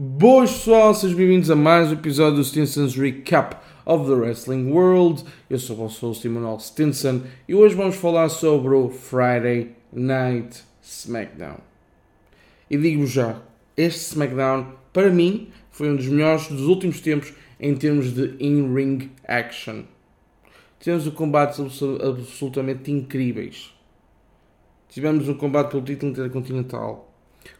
Boas pessoal, sejam bem-vindos a mais um episódio do Stinson's Recap of the Wrestling World. Eu sou o vosso host Emanuel Stinson e hoje vamos falar sobre o Friday Night SmackDown. E digo já, este SmackDown, para mim, foi um dos melhores dos últimos tempos em termos de in-ring action. Tivemos um combates absolutamente incríveis. Tivemos um combate pelo título intercontinental.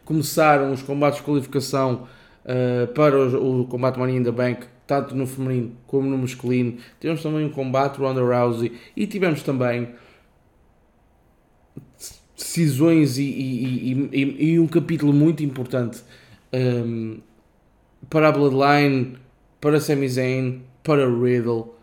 Começaram os combates de qualificação uh, para o, o, combate Money in the Bank, tanto no feminino como no masculino. Tivemos também um combate Ronda Rousey e tivemos também decisões e, e, e, e um capítulo muito importante um, para a Bloodline, para Sami Zayn, para Riddle.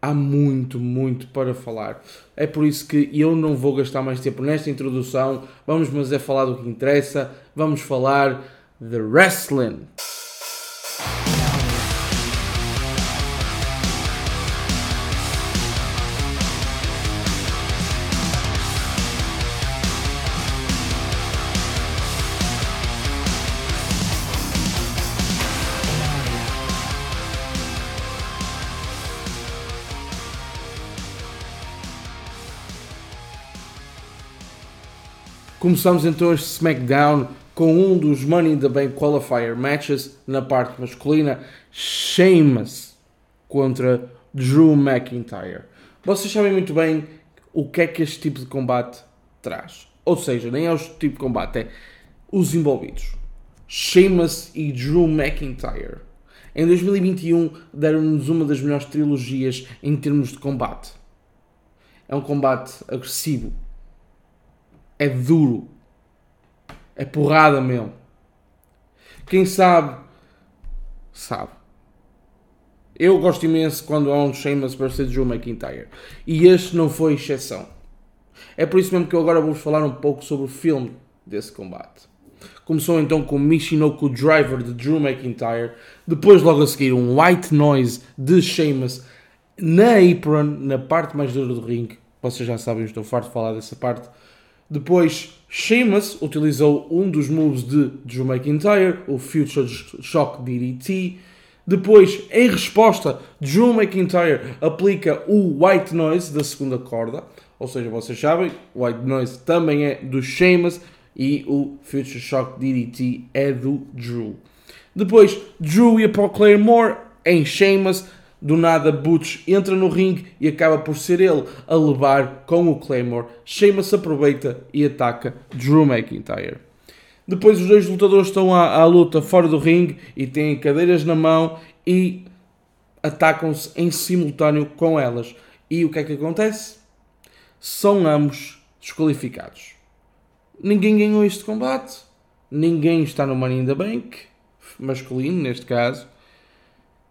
Há muito, muito para falar. É por isso que eu não vou gastar mais tempo nesta introdução. Vamos, mas é falar do que interessa. Vamos falar the wrestling. Começamos então este SmackDown com um dos Money in the Bank Qualifier matches na parte masculina, Sheamus contra Drew McIntyre. Vocês sabem muito bem o que é que este tipo de combate traz. Ou seja, nem é o tipo de combate, é os envolvidos. Sheamus e Drew McIntyre. Em 2021 deram-nos uma das melhores trilogias em termos de combate. É um combate agressivo. É duro é porrada mesmo. Quem sabe, sabe. Eu gosto imenso quando há um Sheamus vs Drew McIntyre. E este não foi exceção. É por isso mesmo que eu agora vou falar um pouco sobre o filme desse combate. Começou então com Michinoku Driver de Drew McIntyre. Depois, logo a seguir, um White Noise de Sheamus na apron, na parte mais dura do ringue. Vocês já sabem, estou farto de falar dessa parte. Depois, Sheamus utilizou um dos moves de Drew McIntyre, o Future Shock DDT. Depois, em resposta, Drew McIntyre aplica o White Noise da segunda corda. Ou seja, vocês sabem, o White Noise também é do Sheamus e o Future Shock DDT é do Drew. Depois, Drew ia para o Claymore em Sheamus do nada, Butch entra no ringue e acaba por ser ele a levar com o Claymore. Sheamus aproveita e ataca Drew McIntyre. Depois os dois lutadores estão à, à luta fora do ringue e têm cadeiras na mão e atacam-se em simultâneo com elas. E o que é que acontece? São ambos desqualificados. Ninguém ganhou este combate. Ninguém está no Money in the Bank, masculino neste caso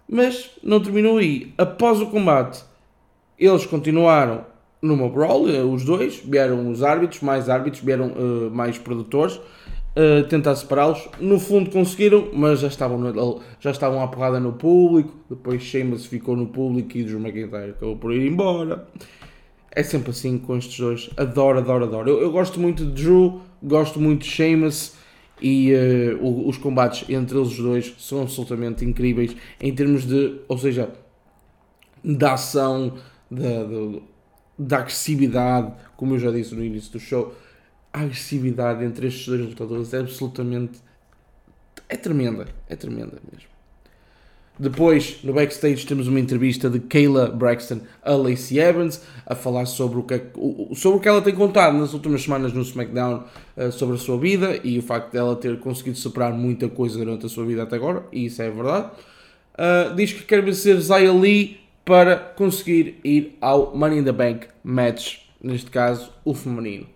mas não terminou aí. Após o combate, eles continuaram numa brawl, eh, os dois, vieram os árbitros, mais árbitros, vieram uh, mais produtores, uh, tentar separá-los. No fundo conseguiram, mas já estavam, no, já estavam à porrada no público. Depois Sheamus ficou no público e Drew McIntyre acabou por ir embora. É sempre assim com estes dois. Adoro, adoro, adoro. Eu, eu gosto muito de Drew, gosto muito de Sheamus e uh, os combates entre eles dois são absolutamente incríveis em termos de, ou seja, da ação, da, da, da, agressividade, como eu já disse no início do show, a agressividade entre estes dois lutadores é absolutamente é tremenda, é tremenda mesmo. Depois, no backstage, temos uma entrevista de Kayla Braxton a Lacey Evans a falar sobre o que, é sobre o que ela tem contado nas últimas semanas no SmackDown uh, sobre a sua vida e o facto dela ter conseguido superar muita coisa durante a sua vida até agora, e isso é verdade. Uh, diz que quer vencer Zaya Lee para conseguir ir ao Money in the Bank match, neste caso o feminino.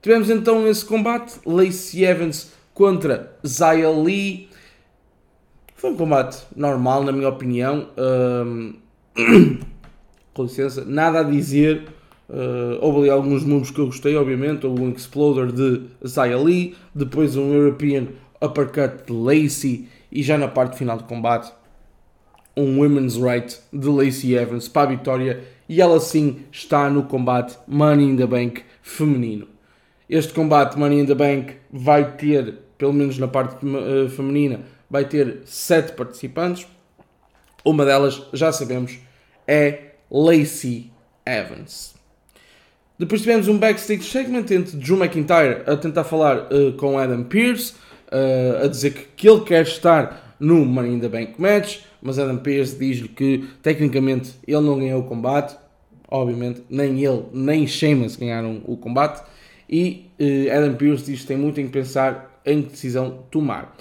Tivemos então esse combate, Lacey Evans contra Zaya Lee. Foi um combate normal, na minha opinião. Um, com licença, nada a dizer. Uh, houve ali alguns moves que eu gostei, obviamente. Houve um Exploder de Zaya Lee, depois um European Uppercut de Lacey e já na parte final do combate um Women's Right de Lacey Evans para a vitória e ela sim está no combate Money in the Bank feminino. Este combate Money in the Bank vai ter pelo menos na parte uh, feminina, vai ter 7 participantes. Uma delas, já sabemos, é Lacey Evans. Depois tivemos um backstage segment entre Drew McIntyre a tentar falar uh, com Adam Pearce, uh, a dizer que, que ele quer estar no Money in the Bank match, mas Adam Pearce diz-lhe que tecnicamente ele não ganhou o combate, obviamente nem ele nem Sheamus ganharam o combate, e uh, Adam Pearce diz que tem muito em pensar em que decisão tomar.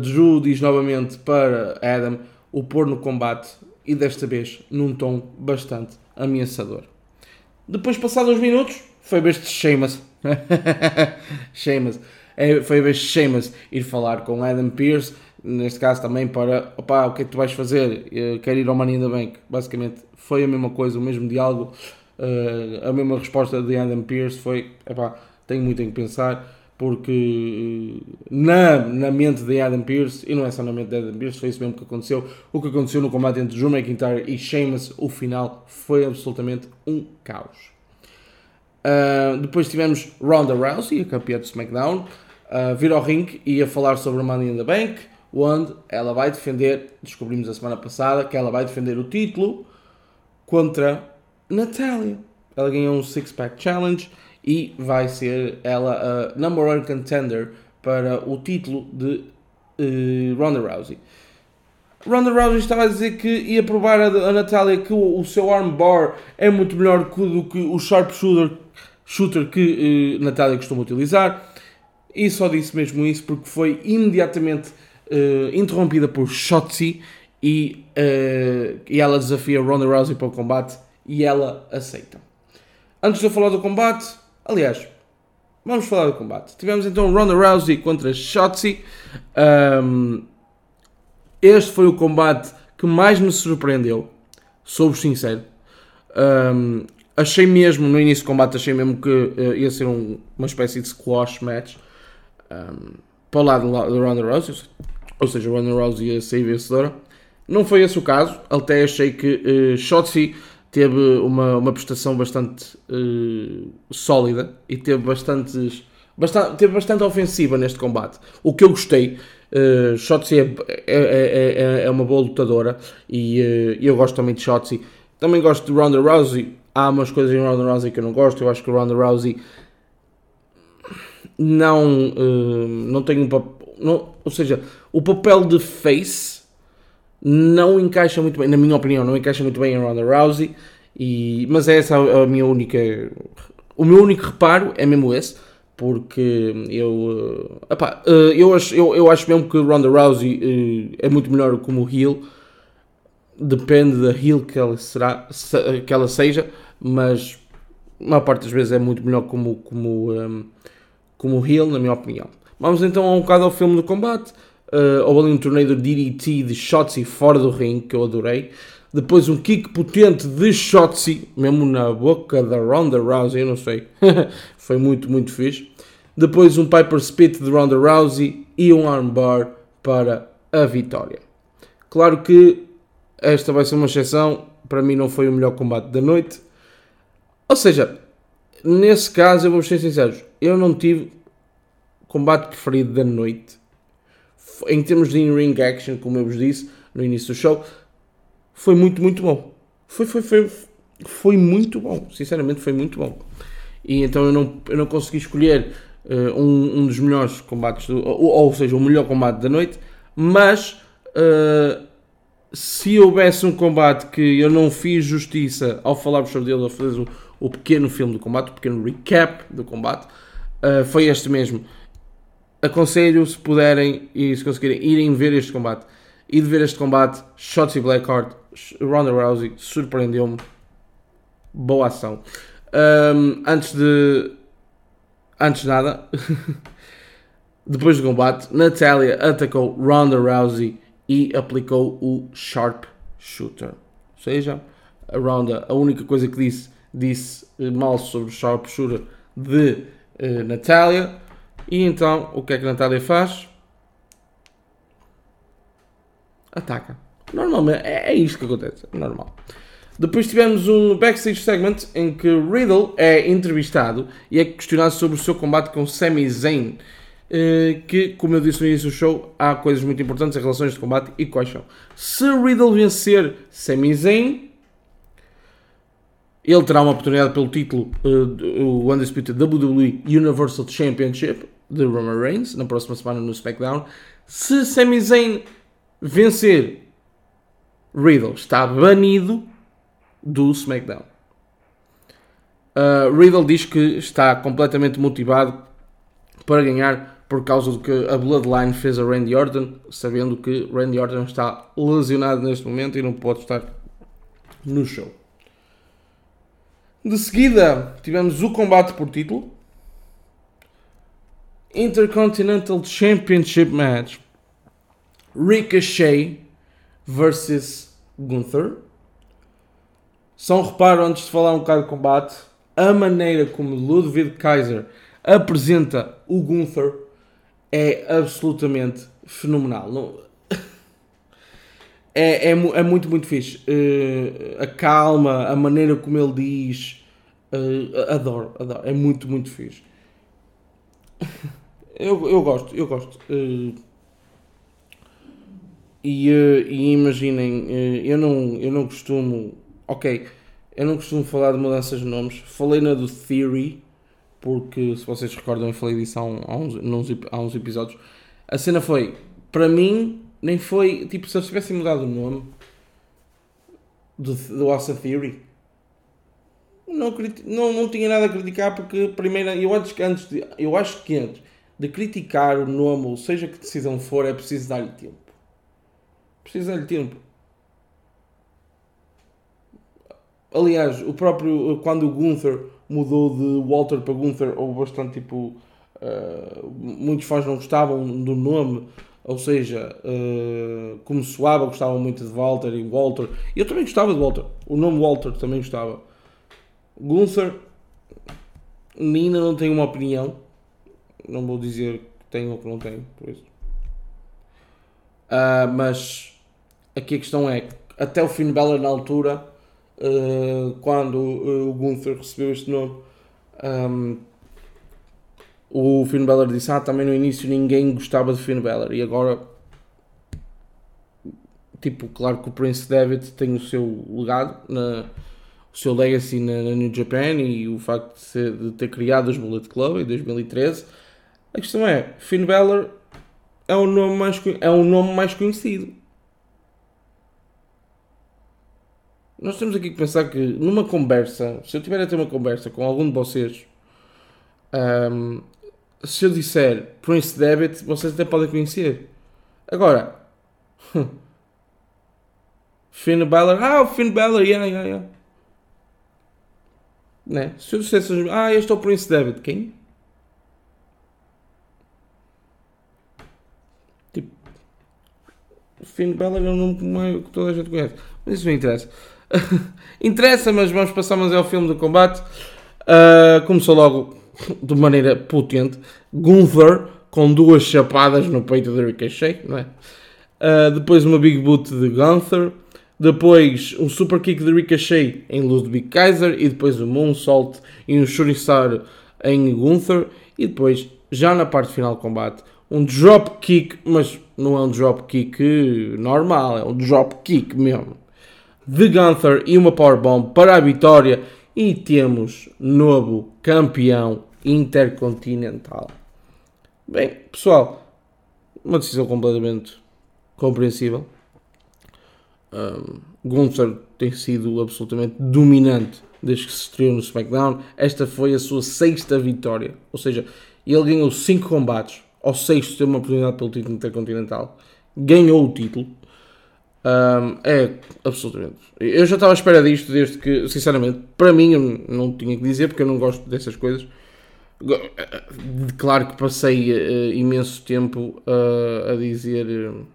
Drew diz novamente para Adam o pôr no combate e desta vez num tom bastante ameaçador. Depois, passados uns minutos, foi vez de Sheamus. Sheamus. É, foi vez de Sheamus ir falar com Adam Pearce, neste caso também para, opá, o que é que tu vais fazer? Eu quero ir ao Money in the Bank. Basicamente, foi a mesma coisa, o mesmo diálogo, uh, a mesma resposta de Adam Pearce foi, opá, tenho muito em pensar, porque na, na mente de Adam Pearce, e não é só na mente de Adam Pearce, foi isso mesmo que aconteceu. O que aconteceu no combate entre Drew McIntyre e Sheamus, o final foi absolutamente um caos. Uh, depois tivemos Ronda Rousey, a campeã do SmackDown, uh, vir ao ringue e a falar sobre Money in the Bank, onde ela vai defender, descobrimos a semana passada, que ela vai defender o título contra Natalia. Ela ganhou um Six Pack Challenge e vai ser ela a number one contender para o título de uh, Ronda Rousey. Ronda Rousey estava a dizer que ia provar a, a Natália que o, o, seu armbar é muito melhor que, do que o sharpshooter shooter que uh, Natália costuma utilizar. E só disse mesmo isso porque foi imediatamente uh, interrompida por Shotzi e, uh, e ela desafia Ronda Rousey para o combate e ela aceita. Antes de eu falar do combate, Aliás, vamos falar do combate. Tivemos então Ronda Rousey contra Shotzi. Um, este foi o combate que mais me surpreendeu, sou sincero. Um, achei mesmo, no início do combate, achei mesmo que uh, ia ser um, uma espécie de squash match um, para o lado de Ronda Rousey, ou seja, Ronda Rousey ia sair vencedora. Não foi esse o caso, até achei que uh, Shotzi teve uma, uma prestação bastante uh, sólida e teve bastantes, bastante, teve bastante ofensiva neste combate. O que eu gostei, uh, Shotzi é, é, é, é, uma boa lutadora e uh, eu gosto também de Shotzi. Também gosto de Ronda Rousey. Há umas coisas em Ronda Rousey que eu não gosto. Eu acho que Ronda Rousey não, uh, não tem um papel. Ou seja, o papel de face não encaixa muito bem, na minha opinião, não encaixa muito bem em Ronda Rousey, e, mas é essa a, minha única. O meu único reparo é mesmo esse, porque eu. Epá, eh, eu, acho, eu, eu acho mesmo que Ronda Rousey eh, é muito melhor como heel, depende da heel que ela, será, que ela seja, mas a maior parte das vezes é muito melhor como, como, como heel, na minha opinião. Vamos então um bocado ao filme do combate. Uh, houve ali um torneio DDT de Shotzi fora do ringue, que eu adorei. Depois um kick potente de Shotzi, mesmo na boca da Ronda Rousey, eu não sei. Foi muito, muito fixe. Depois um Piper Spit de Ronda Rousey e um armbar para a vitória. Claro que esta vai ser uma exceção. Para mim não foi o melhor combate da noite. Ou seja, nesse caso eu vou ser sincero. Eu não tive combate preferido da noite em termos de in-ring action, como eu vos disse no início do show, foi muito, muito bom. Foi, foi, foi, foi muito bom. Sinceramente, foi muito bom. E então eu não, eu não consegui escolher uh, um, um dos melhores combates, do, ou, ou, seja, o melhor combate da noite, mas uh, se houvesse um combate que eu não fiz justiça ao falar sobre ele, ao fazer o, o pequeno filme do combate, o pequeno recap do combate, uh, foi este mesmo aconselho, se puderem e se conseguirem, irem ver este combate. E de ver este combate, Shotzi Blackheart, Ronda Rousey, surpreendeu-me. Boa ação. Um, antes de. Antes de nada, depois do combate, Natalia atacou Ronda Rousey e aplicou o Sharp Shooter. Ou seja, a Ronda, a única coisa que disse, disse mal sobre o Sharp Shooter de uh, Natalia e então, o que é que Natália faz? Ataca. Normalmente, é, é isto que acontece. É normal. Depois tivemos um backstage segment em que Riddle é entrevistado e é questionado sobre o seu combate com Sami Zayn. Uh, que, como eu disse no início do show, há coisas muito importantes em relações de combate e quais são. Se Riddle vencer Sami Zayn, ele terá uma oportunidade pelo título, uh, o Undisputed WWE Universal Championship de Roman Reigns, na próxima semana no SmackDown. Se Sami Zayn vencer, Riddle está banido do SmackDown. Uh, Riddle diz que está completamente motivado para ganhar por causa do que a Bloodline fez a Randy Orton, sabendo que Randy Orton está lesionado neste momento e não pode estar no show. De seguida, tivemos o combate por título. Intercontinental Championship Match. Ricochet versus Gunther. Só um reparo antes de falar um bocado de combate. A maneira como Ludwig Kaiser apresenta o Gunther é absolutamente fenomenal. Não... É, é, é, muito, muito fixe. Uh, a calma, a maneira como ele diz. Uh, adoro, adoro. É muito, muito fixe. eu, eu gosto, eu gosto. Uh, e, e, imaginem, eu, não, eu não costumo. Ok, eu não costumo falar de mudanças de nomes. Falei na do Theory, porque se vocês recordam, eu falei disso há, um, há, uns, há uns episódios. A cena foi, para mim, nem foi. Tipo, se eles tivessem mudado o nome do, do Asa Theory, não, não, não tinha nada a criticar porque primeiro eu acho que antes de, eu acho que antes de criticar o nome, ou seja que decisão for, é preciso dar-lhe tempo. Preciso dar-lhe tempo. Aliás, o próprio quando o Gunther mudou de Walter para Gunther, houve bastante tipo. Uh, muitos fãs não gostavam do nome ou seja, uh, como soava, gostava muito de Walter e Walter. Eu também gostava de Walter. O nome Walter também gostava. Gunther, Nina não tenho uma opinião. Não vou dizer que tenho ou que não tenho, por isso. Uh, mas aqui a questão é até o Finn Balor na altura, uh, quando o Gunther recebeu este nome, um, o Finn Balor disse: Ah, também no início ninguém gostava de Finn Balor e agora, tipo, claro que o Prince David tem o seu legado, na, o seu legacy na, na, New Japan e o facto de, ser, de, ter criado os Bullet Club em 2013. A questão é: Finn Balor é o nome mais, é o nome mais conhecido. Nós temos aqui que pensar que numa conversa, se eu tiver a ter uma conversa com algum de vocês um, se eu disser Prince Devitt, vocês até podem conhecer. Agora, Finn Balor, ah, o Finn Balor, yeah, yeah, yeah. Né? Se eu dissesse, ah, este é o Prince Devitt, quem? Finn Balor é um nome que toda a gente conhece. Mas isso não interessa. interessa, mas vamos passar mais ao filme do combate. Uh, começou logo de maneira potente. Gunther com duas chapadas no peito de Ricochet, não é? Uh, depois uma Big Boot de Gunther. Depois um Super Kick de Ricochet em Ludwig Kaiser. E depois um Moonsault e um Shurisar em Gunther. E depois, já na parte final do combate, um Drop Kick, mas não é um Drop Kick normal, é um Drop Kick mesmo. De Gunther e uma Powerbomb para a vitória. E temos novo campeão intercontinental. Bem, pessoal, uma decisão completamente compreensível. Um, Gunther tem sido absolutamente dominante desde que se estreou no SmackDown. Esta foi a sua sexta vitória, ou seja, ele ganhou 5 combates. Ao sexto teve uma oportunidade pelo título intercontinental, ganhou o título. Um, é absolutamente. Eu já estava à espera disto desde que, sinceramente, para mim, eu não tinha que dizer porque eu não gosto dessas coisas. Claro que passei uh, imenso tempo uh, a dizer. Uh,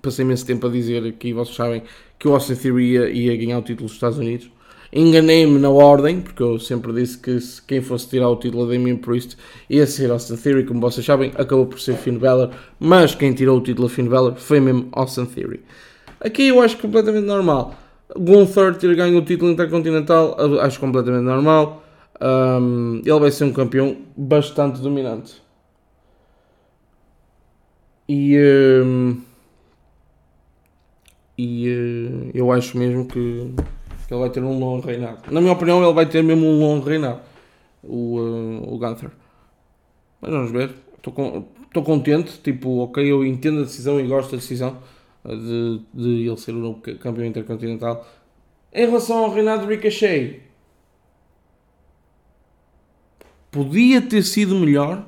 passei imenso tempo a dizer que vocês sabem que o Austin Theory ia, ia ganhar o título dos Estados Unidos. Enganei-me na ordem, porque eu sempre disse que se quem fosse tirar o título a Damien Priest ia ser Austin Theory, como vocês sabem, acabou por ser Finn Balor, mas quem tirou o título a Finn Balor foi mesmo Austin Theory. Aqui eu acho completamente normal. Gunther ter ganho o título intercontinental, acho completamente normal. Um, ele vai ser um campeão bastante dominante. E, um, e uh, eu acho mesmo que, que, ele vai ter um longo reinado. Na minha opinião, ele vai ter mesmo um longo reinado, o, uh, o Gunther. Mas vamos ver. Estou contente. Tipo, ok, eu entendo a decisão e gosto da decisão de, de ele ser o novo campeão intercontinental. Em relação ao reinado de Ricochet, podia ter sido melhor,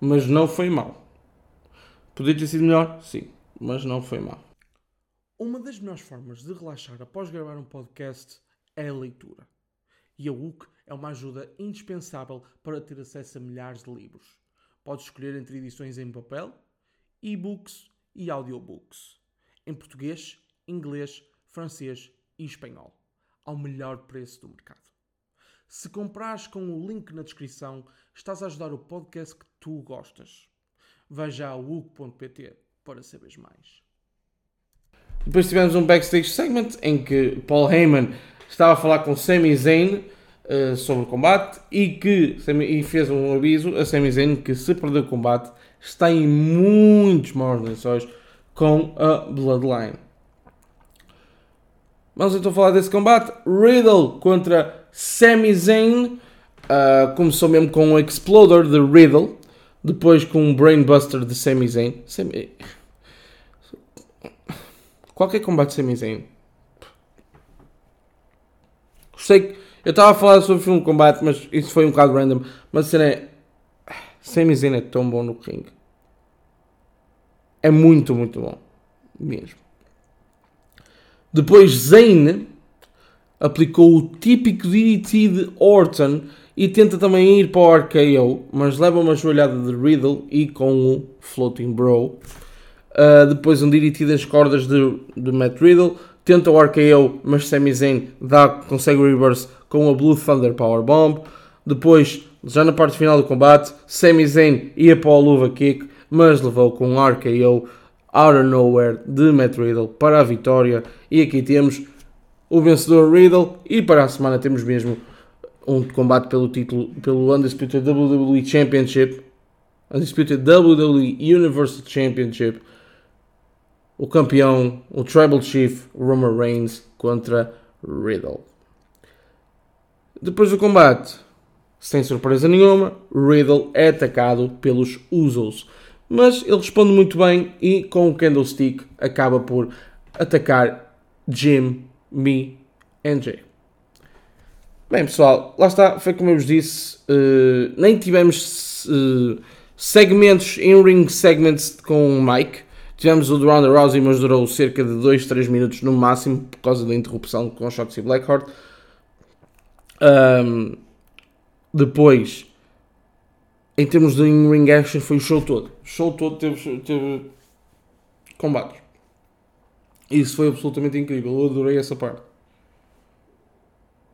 mas não foi mal. Podia ter sido melhor, sim, mas não foi mal. Uma das melhores formas de relaxar após gravar um podcast é a leitura. E a UC é uma ajuda indispensável para ter acesso a milhares de livros. Podes escolher entre edições em papel, e-books e audiobooks. Em português, inglês, francês e espanhol. Ao melhor preço do mercado. Se comprares com o link na descrição, estás a ajudar o podcast que tu gostas. Veja a uk.pt para saberes mais. Depois tivemos um backstage segment em que Paul Heyman estava a falar com Sami Zayn uh, sobre o combate e que e fez um aviso a Sami Zayn que se perder o combate está em muitos maus lençóis com a Bloodline. Vamos então falar desse combate. Riddle contra Sami Zayn. Uh, começou mesmo com um Exploder de Riddle. Depois com um Brainbuster de Sami Zayn. Sami... Qualquer combate de Sami Zayn. Sei que eu estava a falar sobre o filme combate, mas isso foi um bocado random. Mas a cena é. Sami Zayn é tão bom no ring. É muito, muito bom. Mesmo. Depois Zayn aplicou o típico DDT de Orton e tenta também ir para o RKO, mas leva uma joelhada de Riddle e com o Floating Bro. Uh, depois um DDT das cordas de, de Matt Riddle, tenta o RKO, mas Sami Zayn dá, consegue o reverse com a Blue Thunder Power Bomb. Depois, já na parte final do combate, Sami Zayn ia para o Luva Kick, mas levou com um RKO out of nowhere de Matt Riddle para a vitória. E aqui temos o vencedor Riddle. E para a semana temos mesmo um combate pelo título, pelo Undisputed WWE Championship. Undisputed WWE Universal Championship. O campeão, o Tribal Chief Roman Reigns contra Riddle. Depois do combate, sem surpresa nenhuma, Riddle é atacado pelos Usos mas ele responde muito bem e com o Candlestick acaba por atacar Jim, Me e Jay. Bem pessoal, lá está, foi como eu vos disse, uh, nem tivemos uh, segmentos, in-ring segments com o Mike. Tivemos o do Ronda Rousey, mas durou cerca de 2, 3 minutos no máximo, por causa da interrupção com Shotzi Blackheart. Um, depois em termos de ring action, foi o show todo. O show todo teve, teve combates. Isso foi absolutamente incrível. Eu adorei essa parte.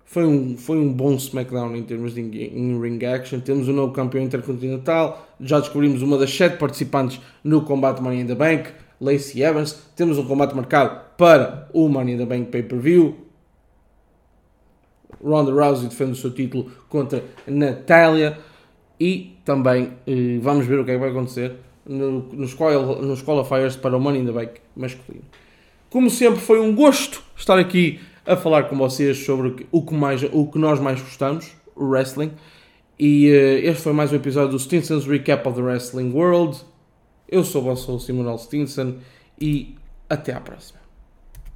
Foi um, foi um bom SmackDown em termos de in ring action. Temos o um novo campeão intercontinental. Já descobrimos uma das sete participantes no combate Money in the Bank, Lacey Evans. Temos um combate marcado para o Money in the Bank pay-per-view. Ronda Rousey defende o seu título contra Natalia e também eh, vamos ver o que é que vai acontecer no, nos qualifiers para o Money in the Bank masculino. Como sempre, foi um gosto estar aqui a falar com vocês sobre o que, mais, o que nós mais gostamos, o wrestling. E uh, este foi mais um episódio do Stinson's Recap of the Wrestling World. Eu sou o vosso Simonal Stinson e até à próxima.